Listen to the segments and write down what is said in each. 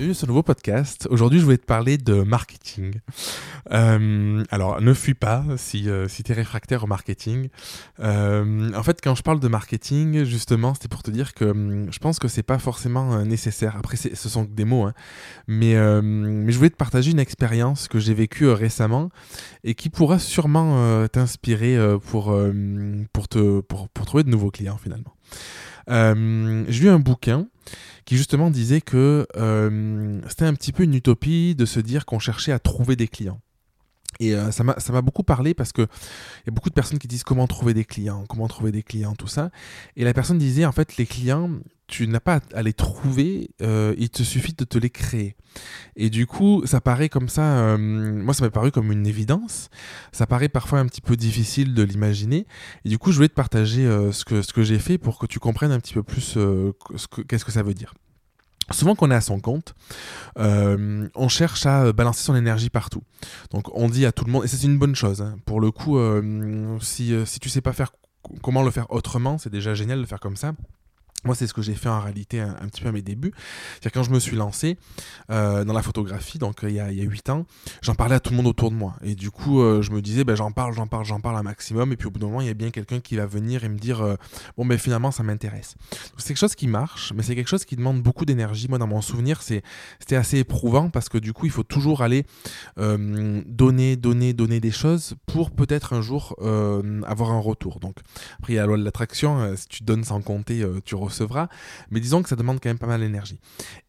bienvenue sur ce nouveau podcast. Aujourd'hui, je voulais te parler de marketing. Euh, alors, ne fuis pas si, euh, si tu es réfractaire au marketing. Euh, en fait, quand je parle de marketing, justement, c'était pour te dire que hum, je pense que c'est pas forcément nécessaire. Après, ce sont des mots, hein. mais, mais je voulais te partager une expérience que j'ai vécue récemment et qui pourra sûrement t'inspirer pour, pour, te, pour, pour trouver de nouveaux clients finalement. J'ai lu un bouquin qui justement disait que euh, c'était un petit peu une utopie de se dire qu'on cherchait à trouver des clients. Et euh, ça m'a beaucoup parlé parce qu'il y a beaucoup de personnes qui disent comment trouver des clients, comment trouver des clients, tout ça. Et la personne disait en fait les clients, tu n'as pas à les trouver, euh, il te suffit de te les créer. Et du coup, ça paraît comme ça, moi ça m'a paru comme une évidence, ça paraît parfois un petit peu difficile de l'imaginer. Et du coup, je voulais te partager ce que, ce que j'ai fait pour que tu comprennes un petit peu plus qu'est-ce que ça veut dire. Souvent qu'on est à son compte, euh, on cherche à euh, balancer son énergie partout. Donc on dit à tout le monde, et c'est une bonne chose, hein. pour le coup, euh, si, si tu sais pas faire comment le faire autrement, c'est déjà génial de le faire comme ça. Moi, c'est ce que j'ai fait en réalité un, petit peu à mes débuts. C'est quand je me suis lancé euh, dans la photographie, donc il y a, 8 ans, j'en parlais à tout le monde autour de moi. Et du coup, euh, je me disais, ben, j'en parle, j'en parle, j'en parle un maximum. Et puis au bout d'un moment, il y a bien quelqu'un qui va venir et me dire, euh, bon, ben finalement, ça m'intéresse. C'est quelque chose qui marche, mais c'est quelque chose qui demande beaucoup d'énergie. Moi, dans mon souvenir, c'était assez éprouvant parce que du coup, il faut toujours aller donner, donner, donner des choses pour peut-être un jour avoir un retour. Donc, après, il y a la loi de l'attraction. si tu donnes sans compter, tu reçois recevra. Mais disons que ça demande quand même pas mal d'énergie.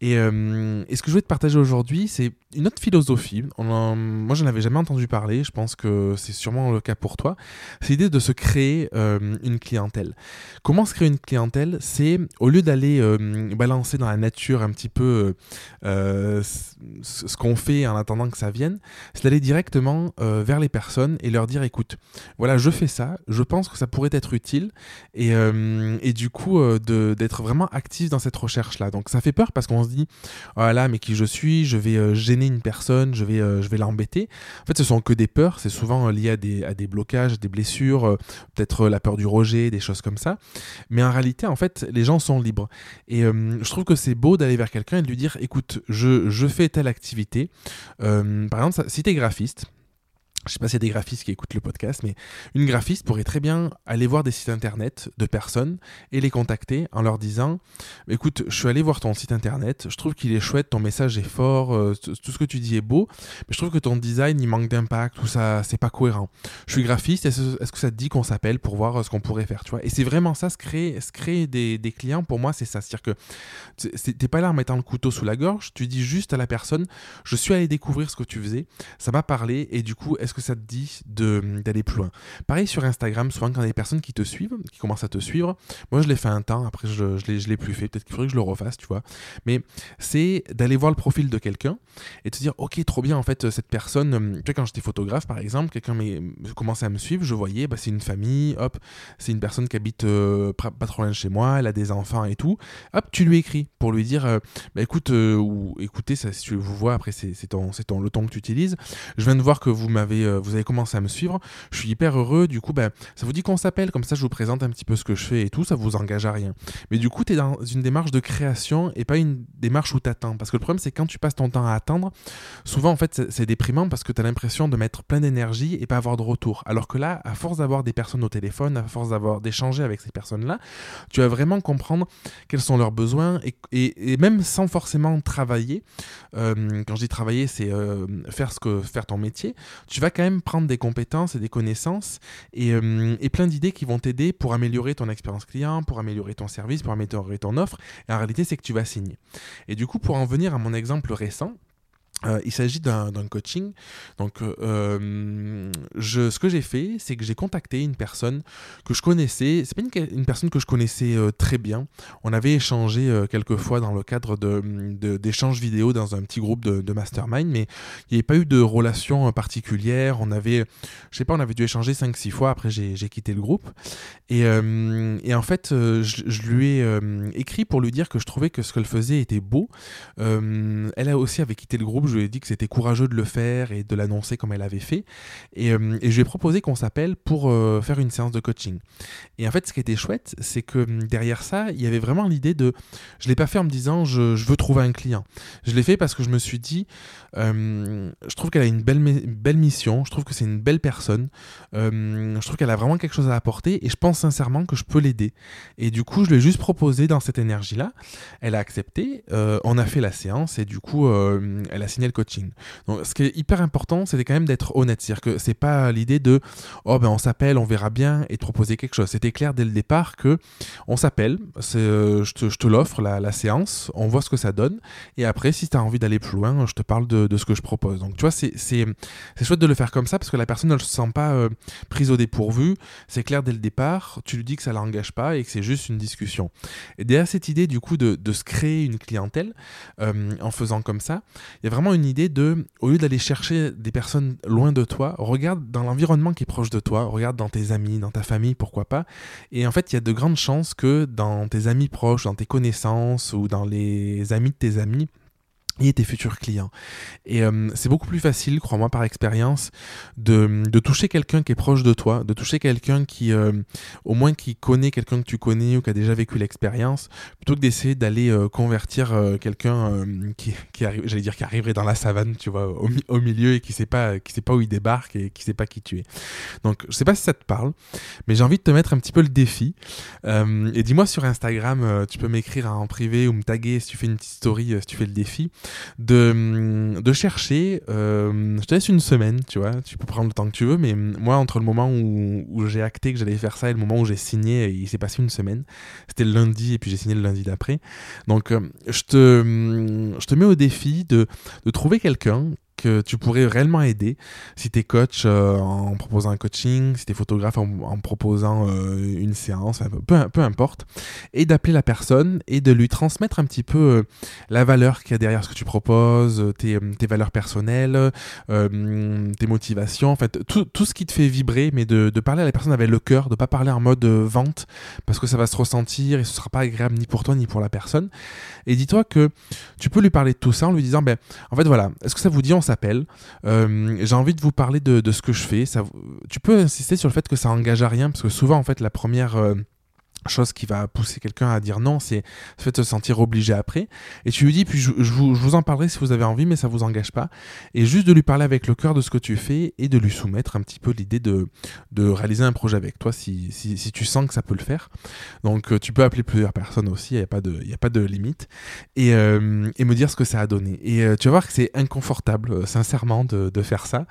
Et, euh, ce que je voulais te partager aujourd'hui, c'est une autre philosophie. Moi, je n'en avais jamais entendu parler. Je pense que c'est sûrement le cas pour toi. C'est l'idée de se créer euh, une clientèle. Comment se créer une clientèle? C'est au lieu d'aller euh, balancer dans la nature un petit peu ce qu'on fait en attendant que ça vienne, c'est d'aller directement vers les personnes et leur dire écoute, voilà, je fais ça, je pense que ça pourrait être utile. Et du coup, de d'être vraiment actif dans cette recherche-là. Donc ça fait peur parce qu'on se dit, voilà, mais qui je suis, je vais euh, gêner une personne, je vais, euh, je vais l'embêter. En fait, ce sont que des peurs, c'est souvent euh, lié à des, à des blocages, des blessures, peut-être la peur du rejet, des choses comme ça. Mais en réalité, en fait, les gens sont libres. Et je trouve que c'est beau d'aller vers quelqu'un et de lui dire, écoute, je, je fais telle activité. par exemple, si tu es graphiste, je sais pas s'il y a des graphistes qui écoutent le podcast, mais une graphiste pourrait très bien aller voir des sites internet de personnes et les contacter en leur disant Écoute, je suis allé voir ton site internet, je trouve qu'il est chouette, ton message est fort, euh, tout ce que tu dis est beau, mais je trouve que ton design il manque d'impact, tout ça, c'est pas cohérent. Je suis graphiste, est-ce que ça te dit qu'on s'appelle pour voir euh, ce qu'on pourrait faire tu vois? Et c'est vraiment ça, se créer, se créer des, des clients, pour moi, c'est ça. C'est-à-dire que t'es pas là en mettant le couteau sous la gorge, tu dis juste à la personne Je suis allé découvrir ce que tu faisais, ça m'a parlé, et du coup, est que ça te dit d'aller plus loin? Pareil sur Instagram, souvent quand il y a des personnes qui te suivent, qui commencent à te suivre, moi je l'ai fait un temps, après je, je l'ai plus fait, peut-être qu'il faudrait que je le refasse, tu vois. Mais c'est d'aller voir le profil de quelqu'un et de te dire, ok, trop bien, en fait, cette personne, euh, tu vois, quand j'étais photographe par exemple, quelqu'un commençait à me suivre, je voyais, bah, c'est une famille, hop, c'est une personne qui habite euh, pas trop loin de chez moi, elle a des enfants et tout, hop, tu lui écris pour lui dire, euh, bah, écoute, ou écoutez, ça, si tu vous vois, après c'est ton, ton, le ton que tu utilises, je viens de voir que vous m'avez euh, vous avez commencé à me suivre. Je suis hyper heureux. Du coup, ben, ça vous dit qu'on s'appelle? Comme ça, je vous présente un petit peu ce que je fais et tout. Ça vous engage à rien. Mais du coup, tu es dans une démarche de création et pas une démarche où tu attends. Parce que le problème, c'est quand tu passes ton temps à attendre, souvent, en fait, c'est déprimant parce que tu as l'impression de mettre plein d'énergie et pas avoir de retour. Alors que là, à force d'avoir des personnes au téléphone, à force d'avoir d'échanger avec ces personnes-là, tu vas vraiment comprendre quels sont leurs besoins et, même sans forcément travailler. Euh, quand je dis travailler, c'est euh, faire ce que faire ton métier. Tu vas quand même prendre des compétences et des connaissances euh, et, plein d'idées qui vont t'aider pour améliorer ton expérience client, pour améliorer ton service, pour améliorer ton offre. Et en réalité, c'est que tu vas signer. Et du coup, pour en venir à mon exemple récent, euh, il s'agit d'un coaching. Donc, euh, ce que j'ai fait, c'est que j'ai contacté une personne que je connaissais. C'est pas une, personne que je connaissais euh, très bien. On avait échangé quelques fois dans le cadre d'échanges vidéo dans un petit groupe de, mastermind, mais il n'y avait pas eu de relation particulière. On avait, je sais pas, on avait dû échanger 5-6 fois. Après, j'ai quitté le groupe. Et, en fait, je, je, lui ai écrit pour lui dire que je trouvais que ce qu'elle faisait était beau. elle a aussi avait quitté le groupe je lui ai dit que c'était courageux de le faire et de l'annoncer comme elle avait fait. Et, euh, je lui ai proposé qu'on s'appelle pour euh, faire une séance de coaching. Et en fait, ce qui était chouette, c'est que hum, derrière ça, il y avait vraiment l'idée de. Je ne l'ai pas fait en me disant je, veux trouver un client. Je l'ai fait parce que je me suis dit, je trouve qu'elle a une belle, belle mission, je trouve que c'est une belle personne, je trouve qu'elle a vraiment quelque chose à apporter et je pense sincèrement que je peux l'aider. Et du coup, je lui ai juste proposé dans cette énergie-là. Elle a accepté, on a fait la séance et du coup, elle a signé le coaching. Donc, ce qui est hyper important, c'était quand même d'être honnête. C'est-à-dire que c'est pas l'idée de oh ben on s'appelle, on verra bien et de proposer quelque chose. C'était clair dès le départ que on s'appelle, euh, je te, je te l'offre la, séance, on voit ce que ça donne et après, si tu as envie d'aller plus loin, je te parle de, de, ce que je propose. Donc, tu vois, c'est chouette de le faire comme ça parce que la personne ne se sent pas euh, prise au dépourvu. C'est clair dès le départ, tu lui dis que ça l'engage pas et que c'est juste une discussion. Et derrière cette idée, du coup, de, de se créer une clientèle euh, en faisant comme ça, il y a vraiment une idée de, au lieu d'aller chercher des personnes loin de toi, regarde dans l'environnement qui est proche de toi, regarde dans tes amis, dans ta famille, pourquoi pas. Et en fait, il y a de grandes chances que dans tes amis proches, dans tes connaissances ou dans les amis de tes amis, et tes futurs clients. Et euh, c'est beaucoup plus facile, crois-moi par expérience, de, de, toucher quelqu'un qui est proche de toi, de toucher quelqu'un qui, euh, au moins qui connaît quelqu'un que tu connais ou qui a déjà vécu l'expérience, plutôt que d'essayer d'aller euh, convertir quelqu'un qui, qui arrive, j'allais dire qui arriverait dans la savane, tu vois, au, au, milieu et qui sait pas, qui sait pas où il débarque et qui sait pas qui tu es. Donc, je sais pas si ça te parle, mais j'ai envie de te mettre un petit peu le défi. et dis-moi sur Instagram, tu peux m'écrire en privé ou me taguer si tu fais une petite story, si tu fais le défi de, de chercher. Euh, je te laisse une semaine, tu vois, tu peux prendre le temps que tu veux, mais moi, entre le moment où, où j'ai acté que j'allais faire ça et le moment où j'ai signé, il s'est passé une semaine. C'était le lundi et puis j'ai signé le lundi d'après. Donc, euh, je, te, je te mets au défi de, de trouver quelqu'un que tu pourrais réellement aider si tu es coach euh, en proposant un coaching, si tu es photographe en, proposant euh, une séance, peu, peu importe, et d'appeler la personne et de lui transmettre un petit peu euh, la valeur qu'il y a derrière ce que tu proposes, tes, tes valeurs personnelles, tes motivations, en fait, tout, tout, ce qui te fait vibrer, mais de, de, parler à la personne avec le cœur, de pas parler en mode vente, parce que ça va se ressentir et ce sera pas agréable ni pour toi ni pour la personne. Et dis-toi que tu peux lui parler de tout ça en lui disant, ben, en fait, voilà, est-ce que ça vous dit, on Euh, j'ai envie de vous parler de, ce que je fais. Tu peux insister sur le fait que ça engage à rien, parce que souvent, en fait, la première, euh, chose qui va pousser quelqu'un à dire non, c'est fait se sentir obligé après. Et tu lui dis, puis je, vous, en parlerai si vous avez envie, mais ça vous engage pas. Et juste de lui parler avec le cœur de ce que tu fais et de lui soumettre un petit peu l'idée de, de réaliser un projet avec toi si, si, si, tu sens que ça peut le faire. Donc euh, tu peux appeler plusieurs personnes aussi, il n'y a, pas de, y a pas de limite. Et, euh, et me dire ce que ça a donné. Et euh, tu vas voir que c'est inconfortable, sincèrement, de, de faire ça.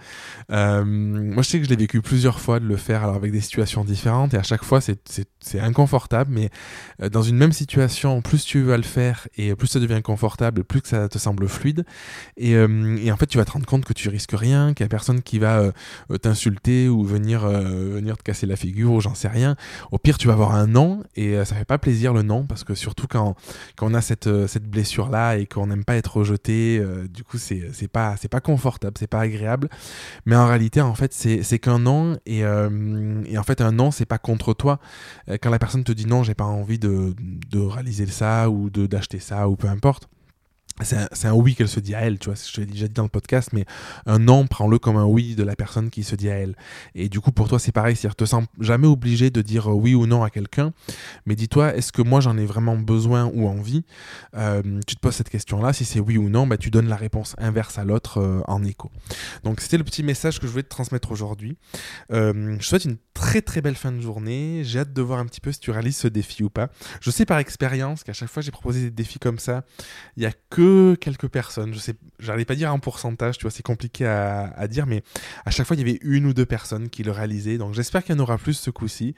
moi je sais que je l'ai vécu plusieurs fois de le faire alors avec des situations différentes et à chaque fois c'est inconfortable mais euh, dans une même situation, plus tu vas le faire et plus ça devient confortable, plus que ça te semble fluide. Et, euh, et en fait, tu vas te rendre compte que tu risques rien, qu'il n'y a personne qui va euh, t'insulter ou venir, venir te casser la figure ou j'en sais rien. Au pire, tu vas avoir un non et ça fait pas plaisir le non parce que surtout quand, quand on a cette, cette blessure-là et qu'on n'aime pas être rejeté, du coup, c'est pas, pas confortable, c'est pas agréable. Mais en réalité, en fait, c'est qu'un non et, et en fait, un non, c'est pas contre toi. Quand la personne te te dit non, j'ai pas envie de, de réaliser ça ou d'acheter ça ou peu importe c'est un, oui qu'elle se dit à elle, tu vois, je l'ai déjà dit dans le podcast, mais un non, prends-le comme un oui de la personne qui se dit à elle. Et du coup, pour toi, c'est pareil, c'est-à-dire, te sens jamais obligé de dire oui ou non à quelqu'un, mais dis-toi, est-ce que moi j'en ai vraiment besoin ou envie? Euh, Tu te poses cette question-là, si c'est oui ou non, bah, tu donnes la réponse inverse à l'autre euh, en écho. Donc, c'était le petit message que je voulais te transmettre aujourd'hui. Euh, je souhaite une très très belle fin de journée, j'ai hâte de voir un petit peu si tu réalises ce défi ou pas. Je sais par expérience qu'à chaque fois j'ai proposé des défis comme ça, il y a que quelques personnes. Je sais, j'arrive pas dire un pourcentage, tu vois, c'est compliqué à, dire, mais à chaque fois il y avait une ou deux personnes qui le réalisaient. Donc j'espère qu'il y en aura plus ce coup-ci.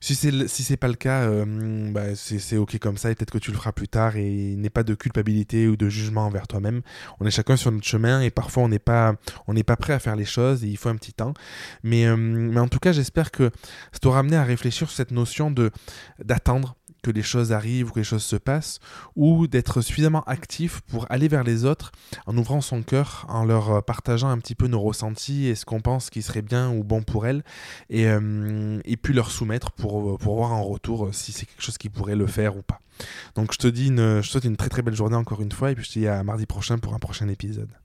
Si c'est si c'est pas le cas, euh, bah, c'est ok comme ça et peut-être que tu le feras plus tard et n'est pas de culpabilité ou de jugement envers toi-même. On est chacun sur notre chemin et parfois on n'est pas on n'est pas prêt à faire les choses et il faut un petit temps. Mais euh, mais en tout cas j'espère que ça t'aura amené à réfléchir sur cette notion de d'attendre que les choses arrivent ou que les choses se passent, ou d'être suffisamment actif pour aller vers les autres en ouvrant son cœur, en leur euh, partageant un petit peu nos ressentis et ce qu'on pense qui serait bien ou bon pour elles, et, euh, puis leur soumettre pour, pour voir en retour euh, si c'est quelque chose qui pourrait le faire ou pas. Donc je te dis une, je te souhaite une très très belle journée encore une fois, et puis je te dis à mardi prochain pour un prochain épisode.